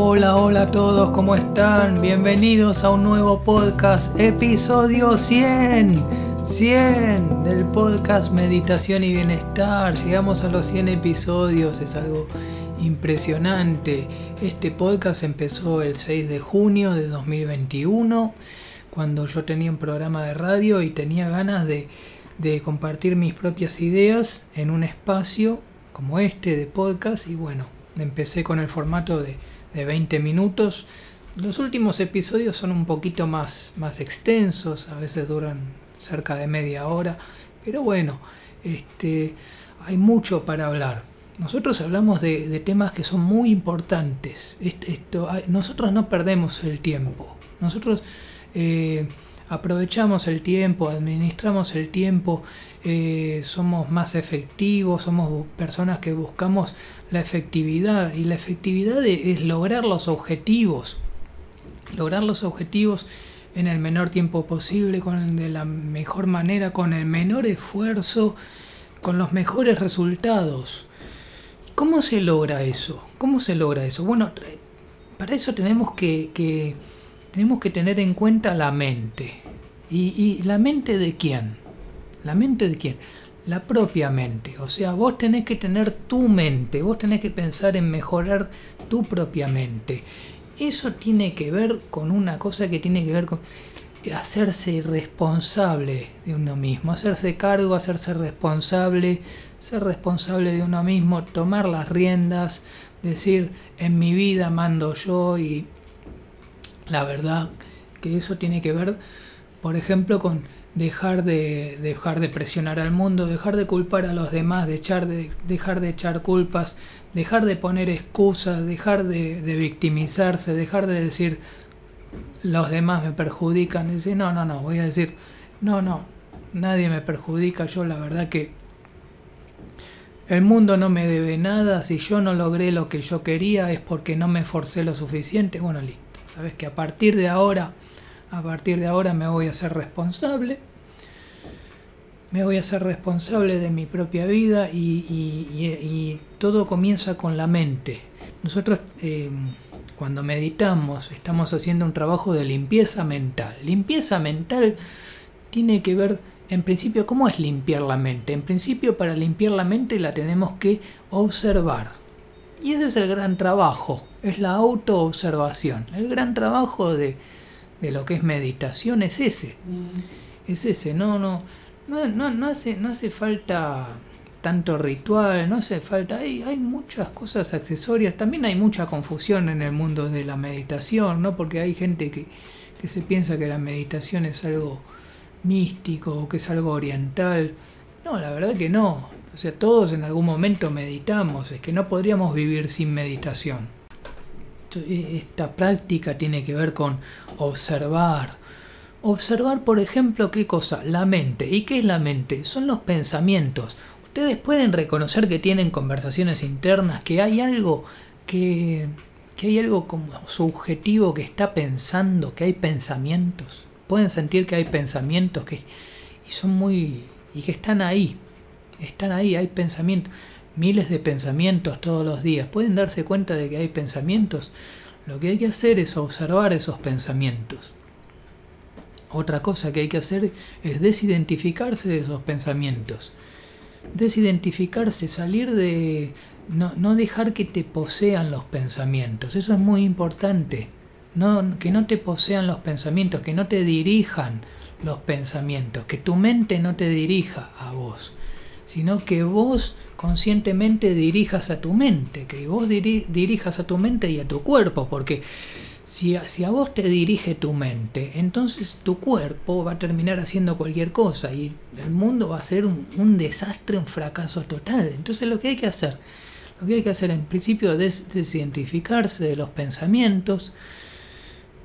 Hola, hola a todos, ¿cómo están? Bienvenidos a un nuevo podcast, episodio 100. 100 del podcast Meditación y Bienestar. Llegamos a los 100 episodios, es algo impresionante. Este podcast empezó el 6 de junio de 2021, cuando yo tenía un programa de radio y tenía ganas de, de compartir mis propias ideas en un espacio como este de podcast y bueno, empecé con el formato de, de 20 minutos. Los últimos episodios son un poquito más, más extensos, a veces duran cerca de media hora, pero bueno, este, hay mucho para hablar. Nosotros hablamos de, temas que son muy importantes. Esto, nosotros no perdemos el tiempo. Nosotros eh, aprovechamos el tiempo, administramos el tiempo, eh, somos más efectivos, somos personas que buscamos la efectividad y la efectividad es lograr los objetivos, lograr los objetivos en el menor tiempo posible, con de la mejor manera, con el menor esfuerzo, con los mejores resultados. ¿Cómo se logra eso? ¿Cómo se logra eso? Bueno, para eso tenemos que tenemos que tener en cuenta la mente. ¿Y, ¿Y, la mente de quién? ¿La mente de quién? La propia mente. O sea, vos tenés que tener tu mente, vos tenés que pensar en mejorar tu propia mente. Eso tiene que ver con una cosa que tiene que ver con hacerse responsable de uno mismo, hacerse cargo, hacerse responsable, ser responsable de uno mismo, tomar las riendas, decir en mi vida mando yo y la verdad que eso tiene que ver, por ejemplo, con dejar de dejar de presionar al mundo, dejar de culpar a los demás, de echar de, dejar de echar culpas, dejar de poner excusas, dejar de, de, victimizarse, dejar de decir los demás me perjudican, decir no, no, no, voy a decir no, no, nadie me perjudica, yo la verdad que el mundo no me debe nada, si yo no logré lo que yo quería es porque no me esforcé lo suficiente, bueno, listo, sabes que a partir de ahora a partir de ahora me voy a ser responsable, me voy a ser responsable de mi propia vida y, todo comienza con la mente. Nosotros eh, cuando meditamos estamos haciendo un trabajo de limpieza mental. Limpieza mental tiene que ver, en principio, ¿cómo es limpiar la mente? En principio, para limpiar la mente la tenemos que observar. Y ese es el gran trabajo, es la autoobservación. El gran trabajo de, de lo que es meditación es ese. Mm. Es ese, no, no, no, no, no, hace, no hace falta tanto ritual, no hace falta, hay, hay muchas cosas accesorias, también hay mucha confusión en el mundo de la meditación, ¿no? Porque hay gente que, que se piensa que la meditación es algo místico o que es algo oriental. No, la verdad que no. O sea, todos en algún momento meditamos, es que no podríamos vivir sin meditación esta práctica tiene que ver con observar. Observar, por ejemplo, qué cosa? La mente. ¿Y qué es la mente? Son los pensamientos. Ustedes pueden reconocer que tienen conversaciones internas, que hay algo que, que hay algo como subjetivo que está pensando, que hay pensamientos. Pueden sentir que hay pensamientos que y son muy y que están ahí. Están ahí, hay pensamientos miles de pensamientos todos los días. ¿Pueden darse cuenta de que hay pensamientos? Lo que hay que hacer es observar esos pensamientos. Otra cosa que hay que hacer es desidentificarse de esos pensamientos. Desidentificarse, salir de... No, no dejar que te posean los pensamientos. Eso es muy importante. No, que no te posean los pensamientos, que no te dirijan los pensamientos, que tu mente no te dirija a vos sino que vos conscientemente dirijas a tu mente, que vos dirijas a tu mente y a tu cuerpo, porque si a, si a, vos te dirige tu mente, entonces tu cuerpo va a terminar haciendo cualquier cosa y el mundo va a ser un, un desastre, un fracaso total. Entonces lo que hay que hacer, lo que hay que hacer en principio es desidentificarse de los pensamientos,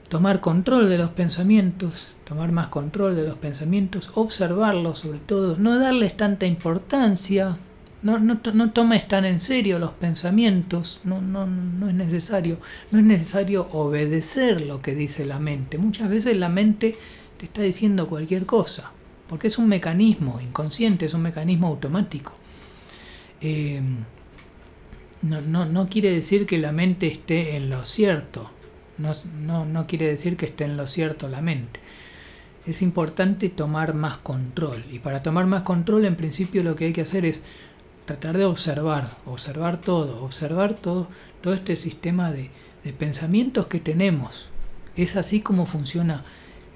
tomar control de los pensamientos, tomar más control de los pensamientos, observarlos sobre todo, no darles tanta importancia, no, no, no tomes tan en serio los pensamientos, no, no, no es necesario, no es necesario obedecer lo que dice la mente. Muchas veces la mente te está diciendo cualquier cosa, porque es un mecanismo inconsciente, es un mecanismo automático. Eh, no, no, no quiere decir que la mente esté en lo cierto. No, no, no quiere decir que esté en lo cierto la mente. Es importante tomar más control. Y para tomar más control, en principio lo que hay que hacer es tratar de observar, observar todo, observar todo, todo este sistema de, de pensamientos que tenemos. Es así como funciona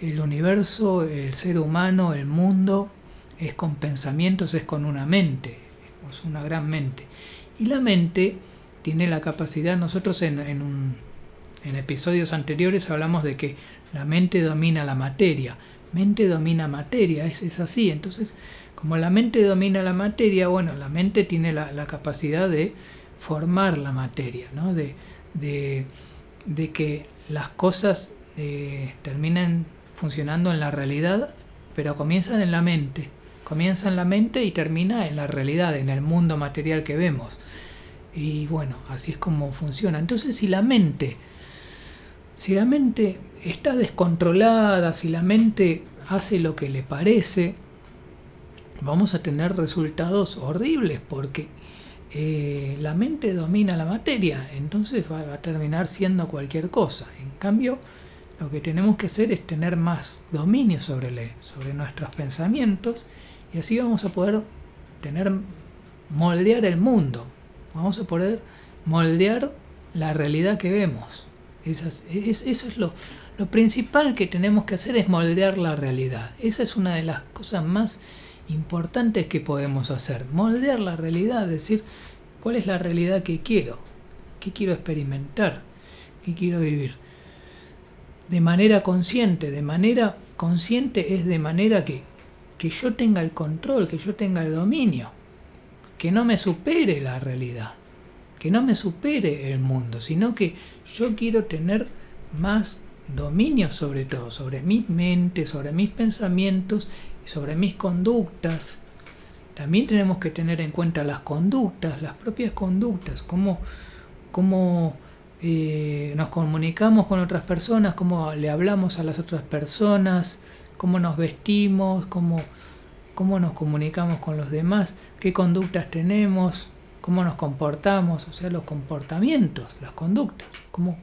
el universo, el ser humano, el mundo, es con pensamientos, es con una mente, es una gran mente. Y la mente tiene la capacidad, nosotros en, en, en episodios anteriores hablamos de que la mente domina la materia, mente domina materia, es, es así. Entonces, como la mente domina la materia, bueno, la mente tiene la, la capacidad de formar la materia, ¿no? de, de, de que las cosas eh, terminen funcionando en la realidad, pero comienzan en la mente. Comienza en la mente y termina en la realidad, en el mundo material que vemos. Y bueno, así es como funciona. Entonces, si la mente, si la mente está descontrolada, si la mente hace lo que le parece, vamos a tener resultados horribles porque eh, la mente domina la materia, entonces va, a terminar siendo cualquier cosa. En cambio, lo que tenemos que hacer es tener más dominio sobre, le, sobre nuestros pensamientos y así vamos a poder tener moldear el mundo, vamos a poder moldear la realidad que vemos. Es, eso es lo, lo principal que tenemos que hacer es moldear la realidad. Esa es una de las cosas más importantes que podemos hacer. Moldear la realidad, decir cuál es la realidad que quiero, qué quiero experimentar, qué quiero vivir de manera consciente. De manera consciente es de manera que, que yo tenga el control, que yo tenga el dominio, que no me supere la realidad, que no me supere el mundo, sino que yo quiero tener más dominio sobre todo, sobre mi mente, sobre mis pensamientos y sobre mis conductas. También tenemos que tener en cuenta las conductas, las propias conductas, cómo, cómo eh, nos comunicamos con otras personas, cómo le hablamos a las otras personas, cómo nos vestimos, cómo, cómo nos comunicamos con los demás, qué conductas tenemos, cómo nos comportamos, o sea, los comportamientos, las conductas, cómo,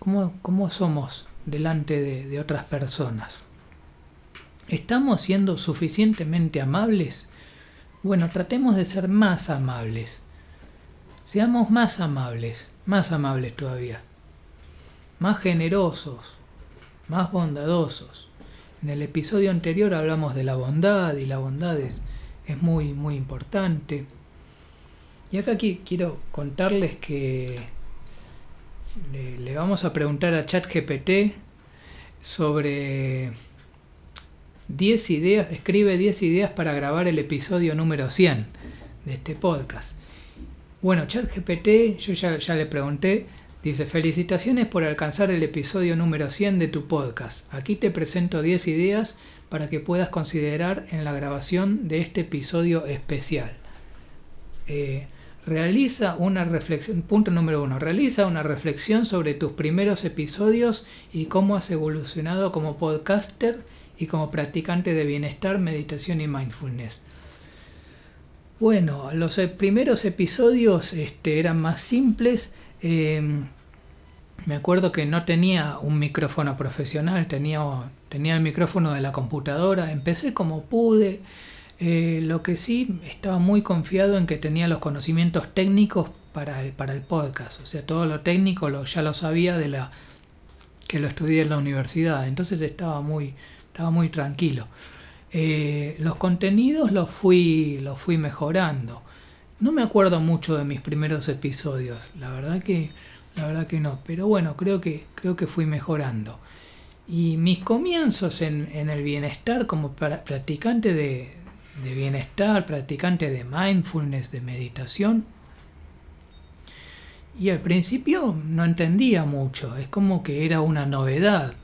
cómo, somos delante de, de otras personas. ¿Estamos siendo suficientemente amables? Bueno, tratemos de ser más amables. Seamos más amables más amables todavía, más generosos, más bondadosos. En el episodio anterior hablamos de la bondad y la bondad es, es muy, muy importante. Y acá aquí quiero contarles que le, vamos a preguntar a ChatGPT sobre 10 ideas, escribe 10 ideas para grabar el episodio número 100 de este podcast. Bueno, ChatGPT, yo ya, ya le pregunté, dice, felicitaciones por alcanzar el episodio número 100 de tu podcast. Aquí te presento 10 ideas para que puedas considerar en la grabación de este episodio especial. Eh, realiza una reflexión, punto número uno, realiza una reflexión sobre tus primeros episodios y cómo has evolucionado como podcaster y como practicante de bienestar, meditación y mindfulness. Bueno, los primeros episodios este, eran más simples. Em, me acuerdo que no tenía un micrófono profesional, tenía, tenía el micrófono de la computadora. Empecé como pude. Eh, lo que sí, estaba muy confiado en que tenía los conocimientos técnicos para el, para el podcast. O sea, todo lo técnico ya lo sabía de la que lo estudié en la universidad. Entonces estaba muy, estaba muy tranquilo. Eh, los contenidos los fui, los fui mejorando. No me acuerdo mucho de mis primeros episodios, la verdad que, la verdad que no, pero bueno, creo que, creo que fui mejorando. Y mis comienzos en, en el bienestar como practicante de, de bienestar, practicante de mindfulness, de meditación, y al principio no entendía mucho, es como que era una novedad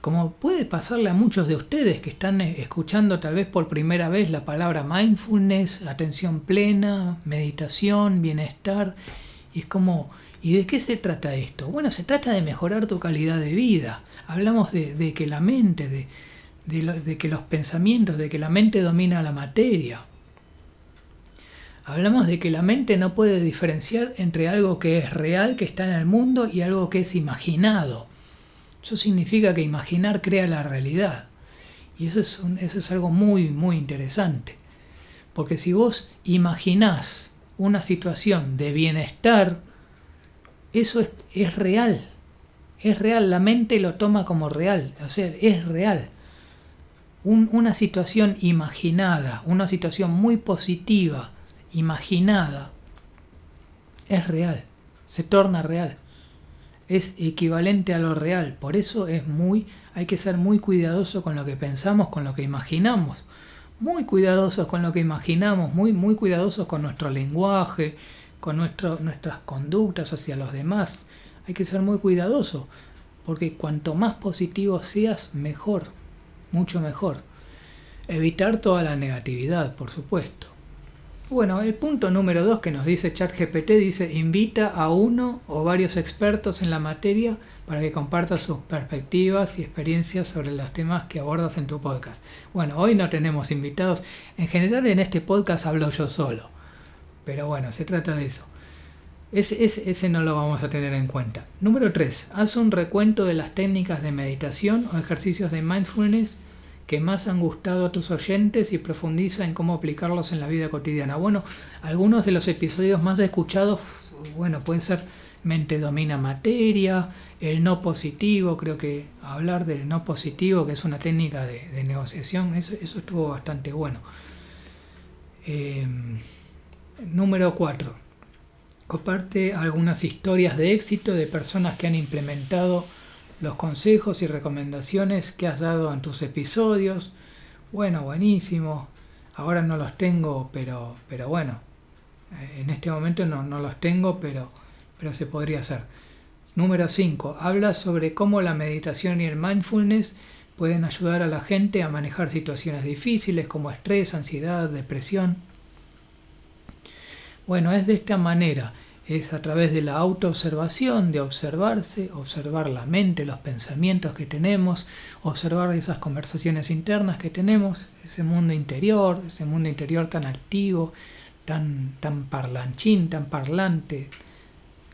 como puede pasarle a muchos de ustedes que están eh, escuchando tal vez por primera vez la palabra mindfulness, atención plena, meditación, bienestar, y es como, ¿y de qué se trata esto? Bueno, se trata de mejorar tu calidad de vida. Hablamos de, que la mente, de, de que los pensamientos, de que la mente domina la materia. Hablamos de que la mente no puede diferenciar entre algo que es real, que está en el mundo, y algo que es imaginado. Eso significa que imaginar crea la realidad. Y eso es, eso es algo muy, muy interesante. Porque si vos imaginás una situación de bienestar, eso es, es real. Es real, la mente lo toma como real, o sea, es real. Una situación imaginada, una situación muy positiva, imaginada, es real, se torna real. Es equivalente a lo real, por eso es muy, hay que ser muy cuidadoso con lo que pensamos, con lo que imaginamos. Muy cuidadosos con lo que imaginamos, muy, muy cuidadosos con nuestro lenguaje, con nuestro, nuestras conductas hacia los demás. Hay que ser muy cuidadoso, porque cuanto más positivo seas, mejor, mucho mejor. Evitar toda la negatividad, por supuesto. Bueno, el punto número dos que nos dice ChatGPT dice invita a uno o varios expertos en la materia para que compartas sus perspectivas y experiencias sobre los temas que abordas en tu podcast. Bueno, hoy no tenemos invitados. En general en este podcast hablo yo solo. Pero bueno, se trata de eso. Ese, ese, no lo vamos a tener en cuenta. Número 3. Haz un recuento de las técnicas de meditación o ejercicios de mindfulness que más han gustado a tus oyentes y profundiza en cómo aplicarlos en la vida cotidiana. Bueno, algunos de los episodios más escuchados, bueno, pueden ser mente domina materia, el no positivo, creo que hablar del no positivo, que es una técnica de, negociación, eso, estuvo bastante bueno. Em, número 4. Comparte algunas historias de éxito de personas que han implementado los consejos y recomendaciones que has dado en tus episodios. Bueno, buenísimo. Ahora no los tengo, pero, pero bueno, eh, en este momento no, no los tengo, pero, pero se podría hacer. Número 5. Habla sobre cómo la meditación y el mindfulness pueden ayudar a la gente a manejar situaciones difíciles como estrés, ansiedad, depresión. Bueno, es de esta manera es a través de la autoobservación, de observarse, observar la mente, los pensamientos que tenemos, observar esas conversaciones internas que tenemos, ese mundo interior, ese mundo interior tan activo, tan, tan parlanchín, tan parlante,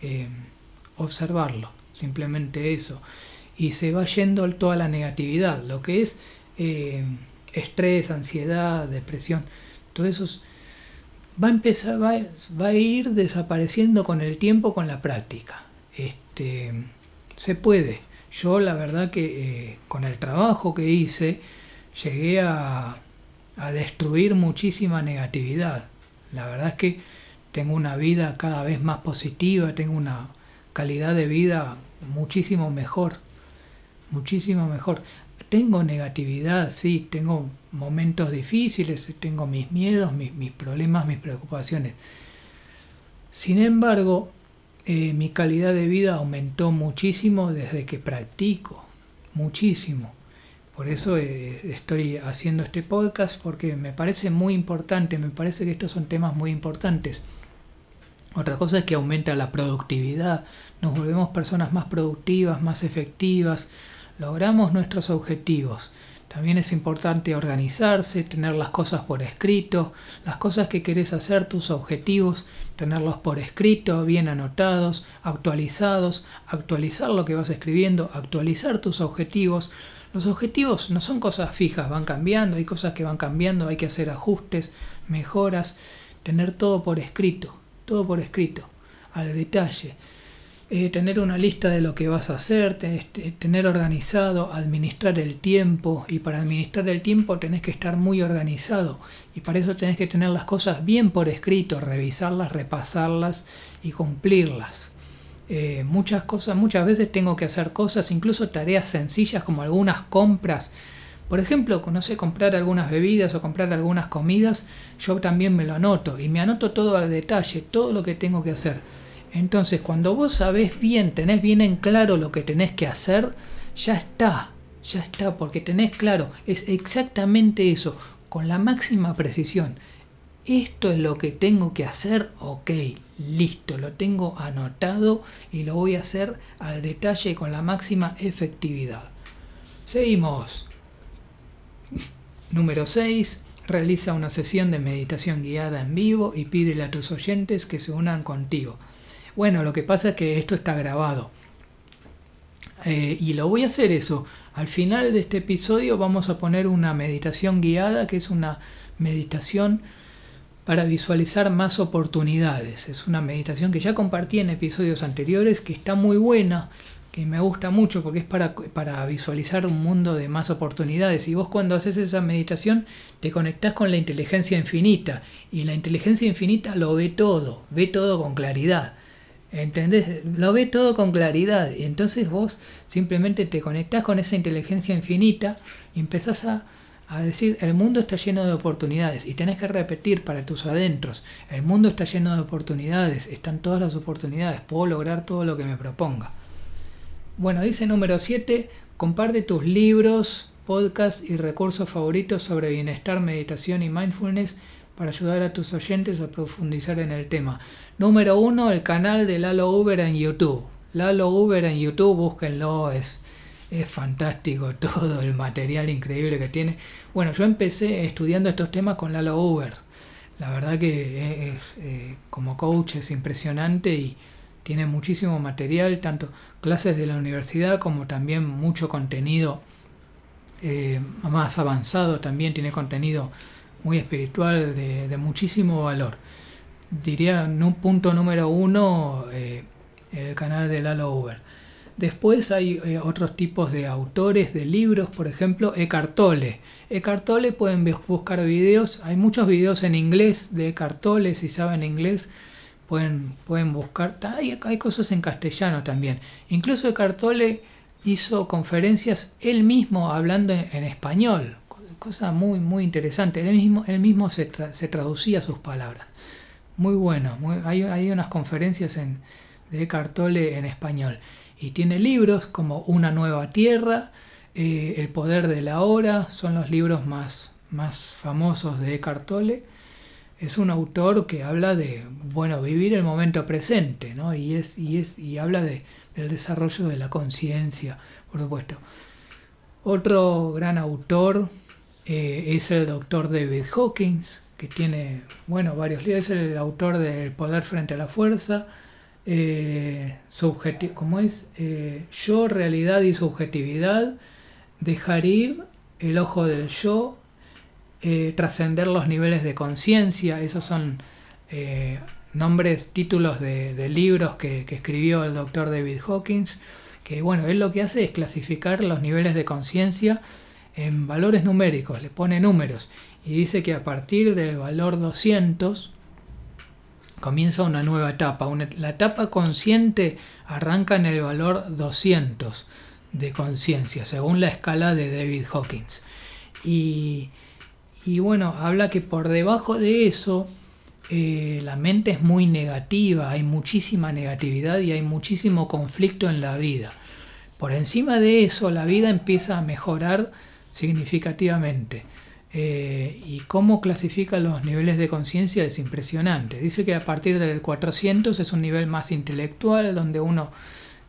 eh, observarlo, simplemente eso. Y se va yendo toda la negatividad, lo que es eh, estrés, ansiedad, depresión, todo eso va a empezar, va, va, a ir desapareciendo con el tiempo, con la práctica. Este, se puede. Yo la verdad que eh, con el trabajo que hice llegué a, a destruir muchísima negatividad. La verdad es que tengo una vida cada vez más positiva, tengo una calidad de vida muchísimo mejor, muchísimo mejor. Tengo negatividad, sí, tengo momentos difíciles, tengo mis miedos, mis, problemas, mis preocupaciones. Sin embargo, eh, mi calidad de vida aumentó muchísimo desde que practico, muchísimo. Por eso eh, estoy haciendo este podcast porque me parece muy importante, me parece que estos son temas muy importantes. Otra cosa es que aumenta la productividad, nos volvemos personas más productivas, más efectivas, logramos nuestros objetivos. También es importante organizarse, tener las cosas por escrito, las cosas que querés hacer, tus objetivos, tenerlos por escrito, bien anotados, actualizados, actualizar lo que vas escribiendo, actualizar tus objetivos. Los objetivos no son cosas fijas, van cambiando, hay cosas que van cambiando, hay que hacer ajustes, mejoras, tener todo por escrito, todo por escrito, al detalle. Eh, tener una lista de lo que vas a hacer, tener organizado, administrar el tiempo y para administrar el tiempo tenés que estar muy organizado y para eso tenés que tener las cosas bien por escrito, revisarlas, repasarlas y cumplirlas. Eh, muchas cosas, muchas veces tengo que hacer cosas, incluso tareas sencillas como algunas compras. Por ejemplo, no sé, comprar algunas bebidas o comprar algunas comidas, yo también me lo anoto y me anoto todo al detalle, todo lo que tengo que hacer entonces, cuando vos sabés bien, tenés bien en claro lo que tenés que hacer, ya está, ya está, porque tenés claro, es exactamente eso, con la máxima precisión. Esto es lo que tengo que hacer, ok, listo, lo tengo anotado y lo voy a hacer al detalle con la máxima efectividad. Seguimos. Número 6. realiza una sesión de meditación guiada en vivo y pídele a tus oyentes que se unan contigo. Bueno, lo que pasa es que esto está grabado. Eh, y lo voy a hacer eso. Al final de este episodio vamos a poner una meditación guiada, que es una meditación para visualizar más oportunidades. Es una meditación que ya compartí en episodios anteriores, que está muy buena, que me gusta mucho porque es para, para visualizar un mundo de más oportunidades. Y vos cuando haces esa meditación te conectás con la inteligencia infinita. Y la inteligencia infinita lo ve todo, ve todo con claridad. ¿Entendés? Lo ve todo con claridad. Y entonces vos simplemente te conectás con esa inteligencia infinita y empezás a, a, decir, el mundo está lleno de oportunidades. Y tenés que repetir para tus adentros, el mundo está lleno de oportunidades, están todas las oportunidades, puedo lograr todo lo que me proponga. Bueno, dice número 7, comparte tus libros, podcasts y recursos favoritos sobre bienestar, meditación y mindfulness para ayudar a tus oyentes a profundizar en el tema. Número uno, el canal de Lalo Uber en YouTube. Lalo Uber en YouTube, búsquenlo, es, es fantástico todo el material increíble que tiene. Bueno, yo empecé estudiando estos temas con Lalo Uber. La verdad que es, eh, como coach es impresionante y tiene muchísimo material, tanto clases de la universidad como también mucho contenido eh, más avanzado, también tiene contenido muy espiritual de, muchísimo valor. Diría un punto número uno eh, el canal de Lalo Uber. Después hay eh, otros tipos de autores de libros, por ejemplo, Eckhart Tolle. Eckhart Tolle pueden buscar videos, hay muchos videos en inglés de Eckhart Tolle, si saben inglés pueden, pueden buscar. Hay, hay cosas en castellano también. Incluso Eckhart Tolle hizo conferencias él mismo hablando en español, cosa muy, muy interesante. Él mismo, mismo se, se traducía sus palabras. Muy bueno. hay, hay, unas conferencias en, de Eckhart Tolle en español. Y tiene libros como Una nueva tierra, eh, El poder de la hora, son los libros más, más famosos de Eckhart Tolle. Es un autor que habla de, bueno, vivir el momento presente, ¿no? Y, es, y, es, y habla de, del desarrollo de la conciencia, por supuesto. Otro gran autor eh, es el doctor David Hawkins, que tiene, bueno, varios libros, es el autor del Poder frente a la Fuerza, eh, ¿cómo es? Eh, yo, realidad y subjetividad, dejar ir, el ojo del yo, trascender los niveles de conciencia, esos son nombres, títulos de, libros que, que, escribió el doctor David Hawkins, que bueno, él lo que hace es clasificar los niveles de conciencia en valores numéricos, le pone números y dice que a partir del valor 200 comienza una nueva etapa. la etapa consciente arranca en el valor 200 de conciencia, según la escala de David Hawkins. Y, bueno, habla que por debajo de eso eh, la mente es muy negativa, hay muchísima negatividad y hay muchísimo conflicto en la vida. Por encima de eso, la vida empieza a mejorar significativamente. Eh, y cómo clasifica los niveles de conciencia es impresionante. Dice que a partir del 400 es un nivel más intelectual, donde uno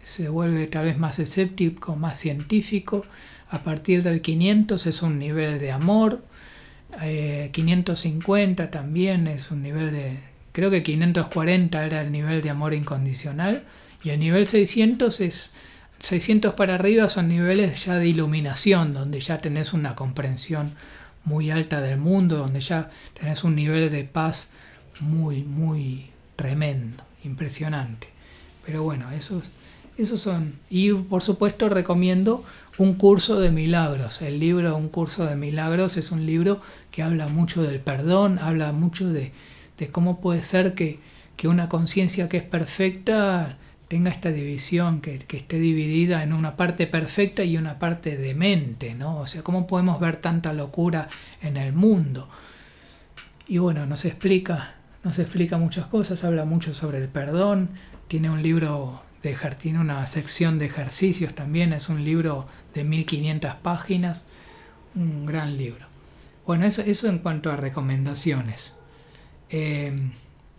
se vuelve tal vez más escéptico, más científico. A partir del 500 es un nivel de amor. 550 eh, también es un nivel de... Creo que 540 era el nivel de amor incondicional. Y el nivel 600 es 600 para arriba son niveles ya de iluminación, donde ya tenés una comprensión muy alta del mundo, donde ya tenés un nivel de paz muy, muy tremendo, impresionante. Pero bueno, esos, esos son. Y por supuesto recomiendo un curso de milagros. El libro Un curso de milagros es un libro que habla mucho del perdón, habla mucho de, de cómo puede ser que, que una conciencia que es perfecta tenga esta división, que, esté dividida en una parte perfecta y una parte demente, ¿no? O sea, ¿cómo podemos ver tanta locura en el mundo? Y bueno, nos explica, nos explica muchas cosas, habla mucho sobre el perdón, tiene un libro de tiene una sección de ejercicios también, es un libro de 1500 páginas, un gran libro. Bueno, eso, eso en cuanto a recomendaciones. Eh,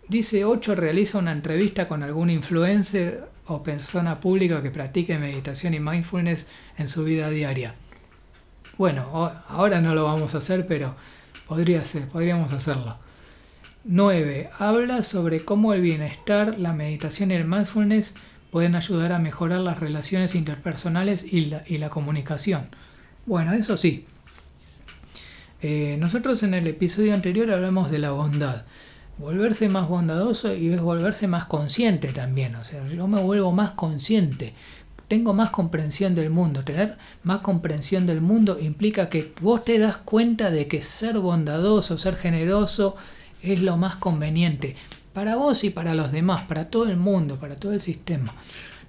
Dice 8 realiza una entrevista con algún influencer o persona pública que practique meditación y mindfulness en su vida diaria. Bueno, ahora no lo vamos a hacer, pero Podría ser, podríamos hacerlo. 9. Habla sobre cómo el bienestar, la meditación y el mindfulness pueden ayudar a mejorar las relaciones interpersonales y la, y la comunicación. Bueno, eso sí. Eh, nosotros en el episodio anterior hablamos de la bondad. Volverse más bondadoso y es volverse más consciente también. O sea, yo me vuelvo más consciente tengo más comprensión del mundo. Tener más comprensión del mundo implica que vos te das cuenta de que ser bondadoso, ser generoso es lo más conveniente para vos y para los demás, para todo el mundo, para todo el sistema.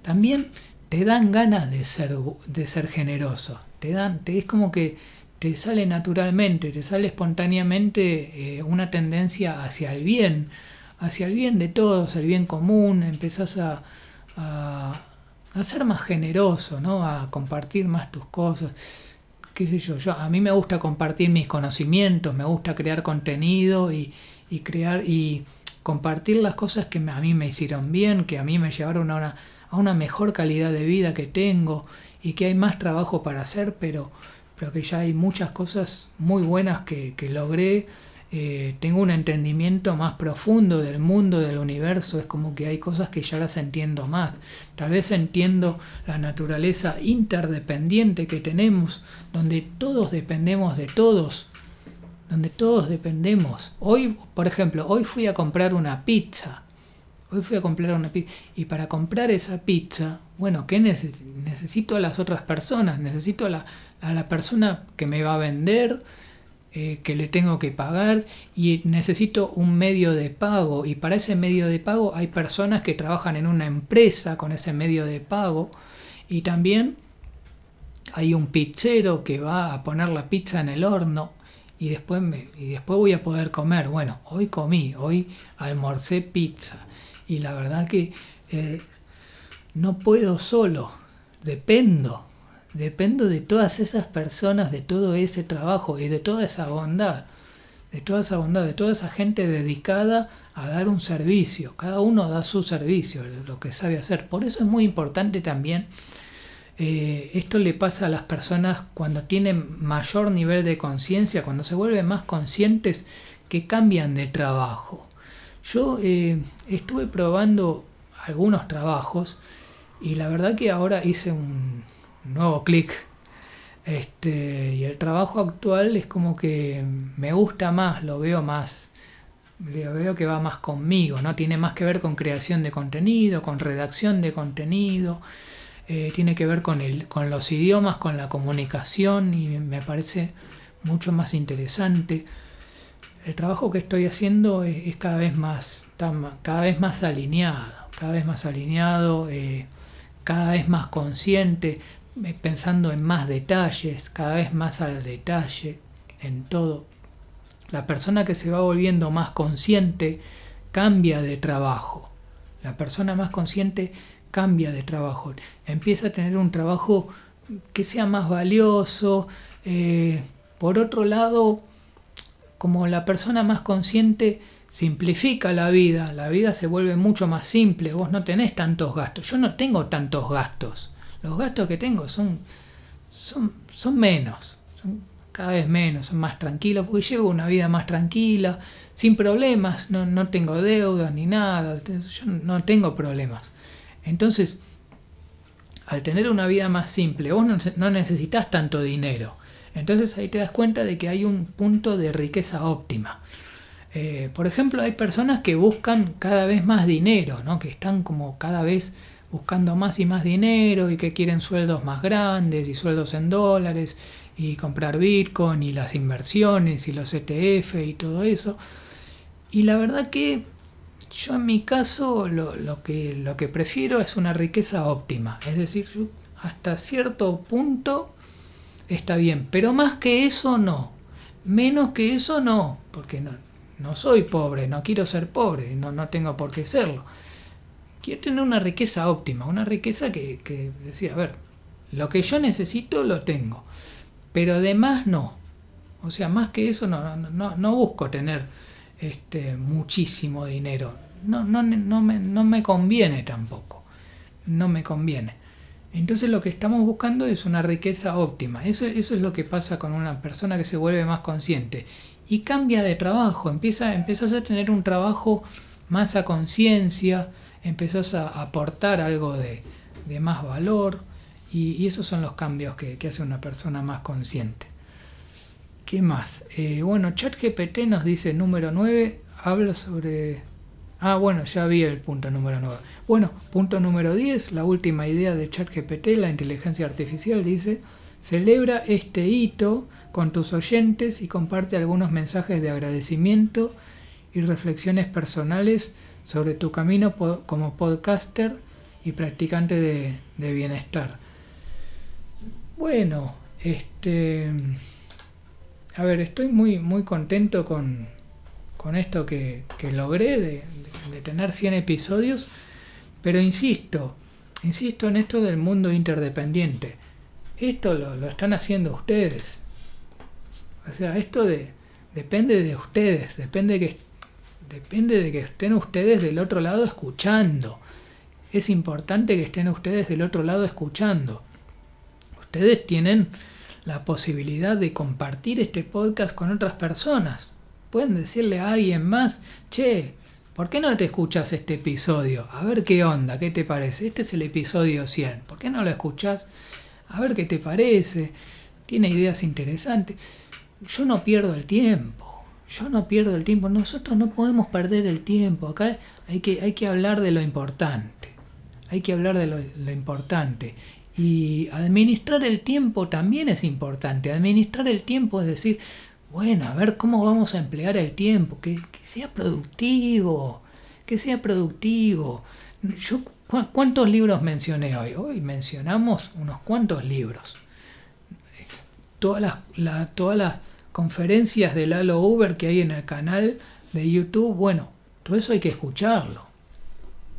También te dan ganas de ser, de ser generoso. Te dan, te, es como que te sale naturalmente, te sale espontáneamente eh, una tendencia hacia el bien, hacia el bien de todos, el bien común, empezás a, a ser más generoso, ¿no? A compartir más tus cosas. Qué sé yo, yo a mí me gusta compartir mis conocimientos, me gusta crear contenido y, crear y compartir las cosas que a mí me hicieron bien, que a mí me llevaron a una, a una mejor calidad de vida que tengo y que hay más trabajo para hacer, pero, pero que ya hay muchas cosas muy buenas que, que logré eh, tengo un entendimiento más profundo del mundo, del universo, es como que hay cosas que ya las entiendo más. Tal vez entiendo la naturaleza interdependiente que tenemos, donde todos dependemos de todos, donde todos dependemos. Hoy, por ejemplo, hoy fui a comprar una pizza. Hoy fui a comprar una pizza. Y para comprar esa pizza, bueno, ¿qué necesito? Necesito a las otras personas, necesito a la, a la persona que me va a vender, eh, que le tengo que pagar y necesito un medio de pago. Y para ese medio de pago hay personas que trabajan en una empresa con ese medio de pago. Y también hay un pizzero que va a poner la pizza en el horno y después, me, y después voy a poder comer. Bueno, hoy comí, hoy almorcé pizza. Y la verdad que eh, no puedo solo, dependo Dependo de todas esas personas, de todo ese trabajo y de toda esa bondad, de toda esa bondad, de toda esa gente dedicada a dar un servicio. Cada uno da su servicio, lo que sabe hacer. Por eso es muy importante también, eh, esto le pasa a las personas cuando tienen mayor nivel de conciencia, cuando se vuelven más conscientes que cambian de trabajo. Yo eh, estuve probando algunos trabajos y la verdad que ahora hice un, nuevo clic. Este, y el trabajo actual es como que me gusta más, lo veo más, lo veo que va más conmigo, ¿no? Tiene más que ver con creación de contenido, con redacción de contenido, eh, tiene que ver con, el, con los idiomas, con la comunicación y me parece mucho más interesante. El trabajo que estoy haciendo es, cada vez más, cada vez más alineado, cada vez más alineado, eh, cada vez más consciente, pensando en más detalles, cada vez más al detalle, en todo. La persona que se va volviendo más consciente cambia de trabajo. La persona más consciente cambia de trabajo. Empieza a tener un trabajo que sea más valioso. Eh, por otro lado, como la persona más consciente simplifica la vida, la vida se vuelve mucho más simple, vos no tenés tantos gastos, yo no tengo tantos gastos, los gastos que tengo son, son, son menos, son cada vez menos, son más tranquilos, porque llevo una vida más tranquila, sin problemas, no, no tengo deudas ni nada, yo no tengo problemas. Entonces, al tener una vida más simple, vos no, necesitas tanto dinero. Entonces ahí te das cuenta de que hay un punto de riqueza óptima. Eh, por ejemplo, hay personas que buscan cada vez más dinero, ¿no? que están como cada vez buscando más y más dinero y que quieren sueldos más grandes y sueldos en dólares y comprar Bitcoin y las inversiones y los ETF y todo eso. Y la verdad que yo en mi caso lo, que, lo que prefiero es una riqueza óptima. Es decir, hasta cierto punto está bien, pero más que eso no. Menos que eso no, porque no, no soy pobre, no quiero ser pobre, no, no tengo por qué serlo quiero tener una riqueza óptima, una riqueza que, que decía, a ver, lo que yo necesito lo tengo, pero además no. O sea, más que eso no, no, no busco tener este, muchísimo dinero. No, no, no, me, no me conviene tampoco. No me conviene. Entonces lo que estamos buscando es una riqueza óptima. Eso, eso es lo que pasa con una persona que se vuelve más consciente. Y cambia de trabajo, empieza, empiezas a tener un trabajo más a conciencia, empezás a aportar algo de, más valor y, esos son los cambios que, hace una persona más consciente. ¿Qué más? Eh, bueno, ChatGPT nos dice número 9, habla sobre... Ah, bueno, ya vi el punto número 9. Bueno, punto número 10, la última idea de ChatGPT, la inteligencia artificial, dice, celebra este hito con tus oyentes y comparte algunos mensajes de agradecimiento y reflexiones personales sobre tu camino como podcaster y practicante de, bienestar. Bueno, este. A ver, estoy muy, muy contento con, con esto que, logré de, tener 100 episodios, pero insisto, insisto en esto del mundo interdependiente. Esto lo, lo están haciendo ustedes. O sea, esto de, depende de ustedes, depende que Depende de que estén ustedes del otro lado escuchando. Es importante que estén ustedes del otro lado escuchando. Ustedes tienen la posibilidad de compartir este podcast con otras personas. Pueden decirle a alguien más, che, ¿por qué no te escuchas este episodio? A ver qué onda, qué te parece. Este es el episodio 100. ¿Por qué no lo escuchas? A ver qué te parece. Tiene ideas interesantes. Yo no pierdo el tiempo yo no pierdo el tiempo, nosotros no podemos perder el tiempo, acá hay que, hay que hablar de lo importante, hay que hablar de lo, importante. Y administrar el tiempo también es importante, administrar el tiempo es decir, bueno, a ver cómo vamos a emplear el tiempo, que, sea productivo, que sea productivo. Yo, ¿Cuántos libros mencioné hoy? Hoy mencionamos unos cuantos libros. Todas las, la, todas las conferencias de Lalo Uber que hay en el canal de YouTube, bueno, todo eso hay que escucharlo.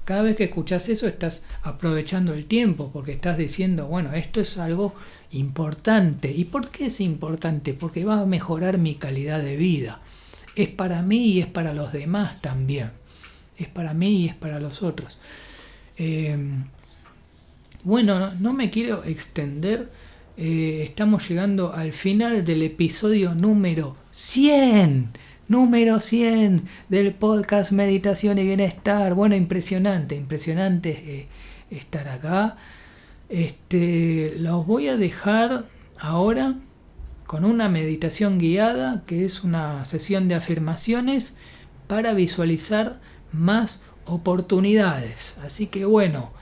Cada vez que escuchas eso estás aprovechando el tiempo porque estás diciendo, bueno, esto es algo importante. ¿Y por qué es importante? Porque va a mejorar mi calidad de vida. Es para mí y es para los demás también. Es para mí y es para los otros. Em, bueno, no me quiero extender eh, estamos llegando al final del episodio número 100. Número 100 del podcast Meditación y Bienestar. Bueno, impresionante, impresionante eh, estar acá. Este, los voy a dejar ahora con una meditación guiada, que es una sesión de afirmaciones para visualizar más oportunidades. Así que bueno,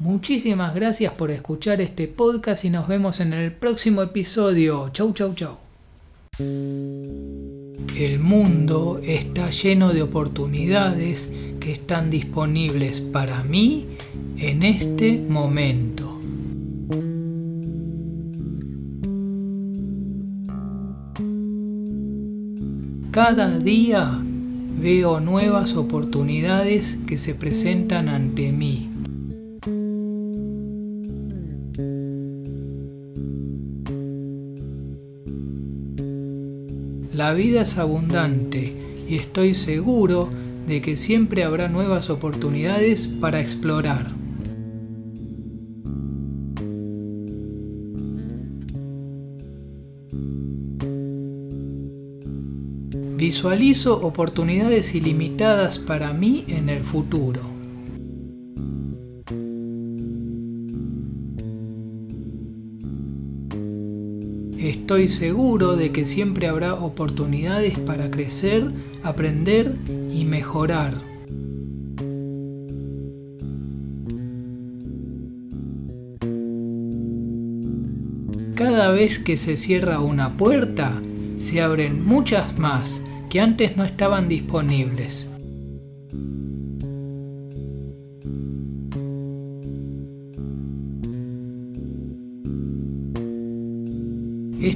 Muchísimas gracias por escuchar este podcast y nos vemos en el próximo episodio. Chau, chau, chau. El mundo está lleno de oportunidades que están disponibles para mí en este momento. Cada día veo nuevas oportunidades que se presentan ante mí. La vida es abundante y estoy seguro de que siempre habrá nuevas oportunidades para explorar. Visualizo oportunidades ilimitadas para mí en el futuro. Estoy seguro de que siempre habrá oportunidades para crecer, aprender y mejorar. Cada vez que se cierra una puerta, se abren muchas más que antes no estaban disponibles.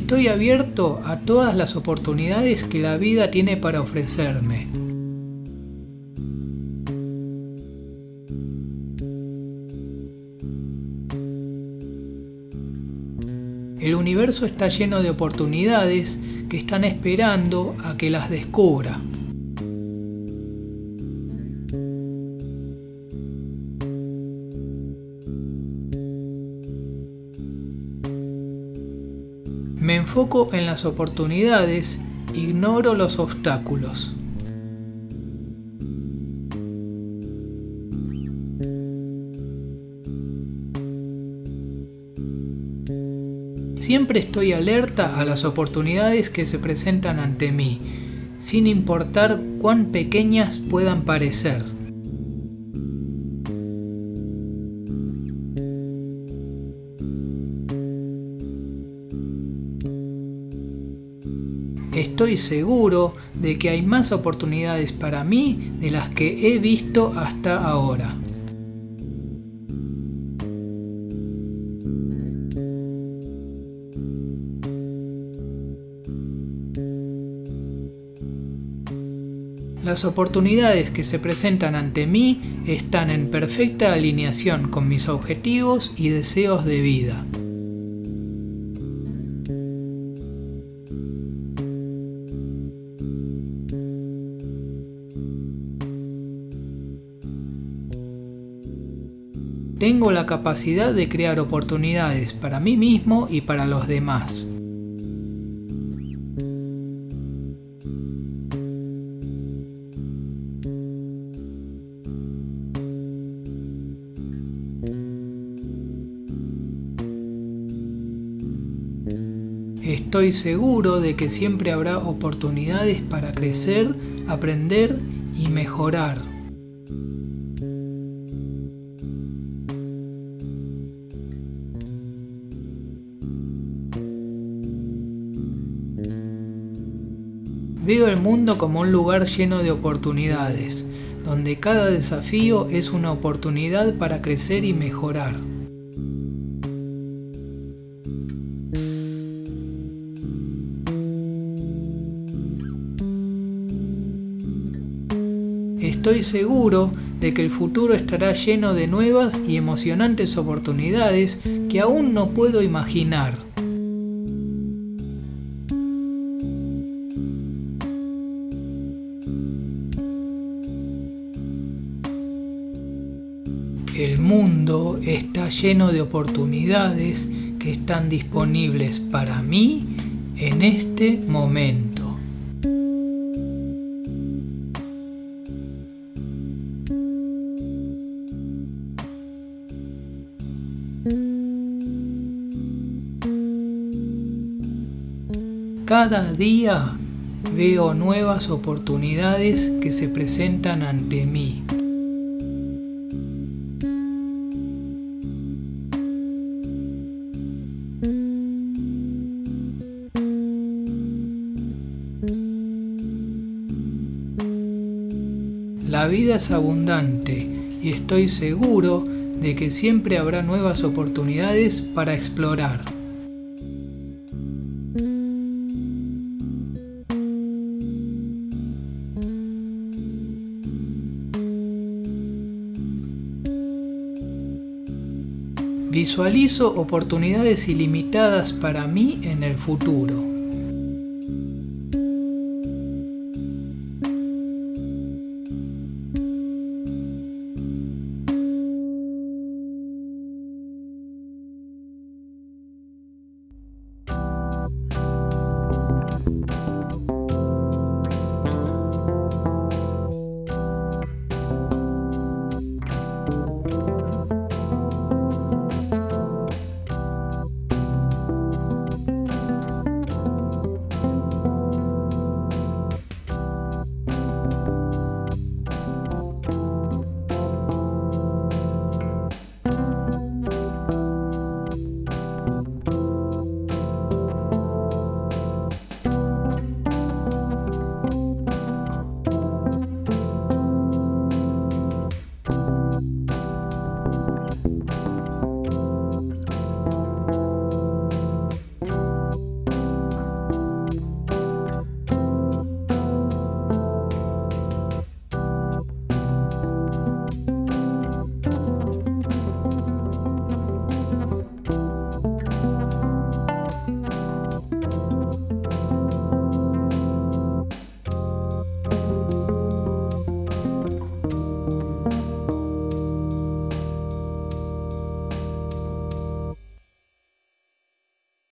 Estoy abierto a todas las oportunidades que la vida tiene para ofrecerme. El universo está lleno de oportunidades que están esperando a que las descubra. Enfoco en las oportunidades, ignoro los obstáculos. Siempre estoy alerta a las oportunidades que se presentan ante mí, sin importar cuán pequeñas puedan parecer. Seguro de que hay más oportunidades para mí de las que he visto hasta ahora. Las oportunidades que se presentan ante mí están en perfecta alineación con mis objetivos y deseos de vida. La capacidad de crear oportunidades para mí mismo y para los demás. Estoy seguro de que siempre habrá oportunidades para crecer, aprender y mejorar. Veo el mundo como un lugar lleno de oportunidades, donde cada desafío es una oportunidad para crecer y mejorar. Estoy seguro de que el futuro estará lleno de nuevas y emocionantes oportunidades que aún no puedo imaginar. Lleno de oportunidades que están disponibles para mí en este momento. Cada día veo nuevas oportunidades que se presentan ante mí. Vida es abundante y estoy seguro de que siempre habrá nuevas oportunidades para explorar. Visualizo oportunidades ilimitadas para mí en el futuro.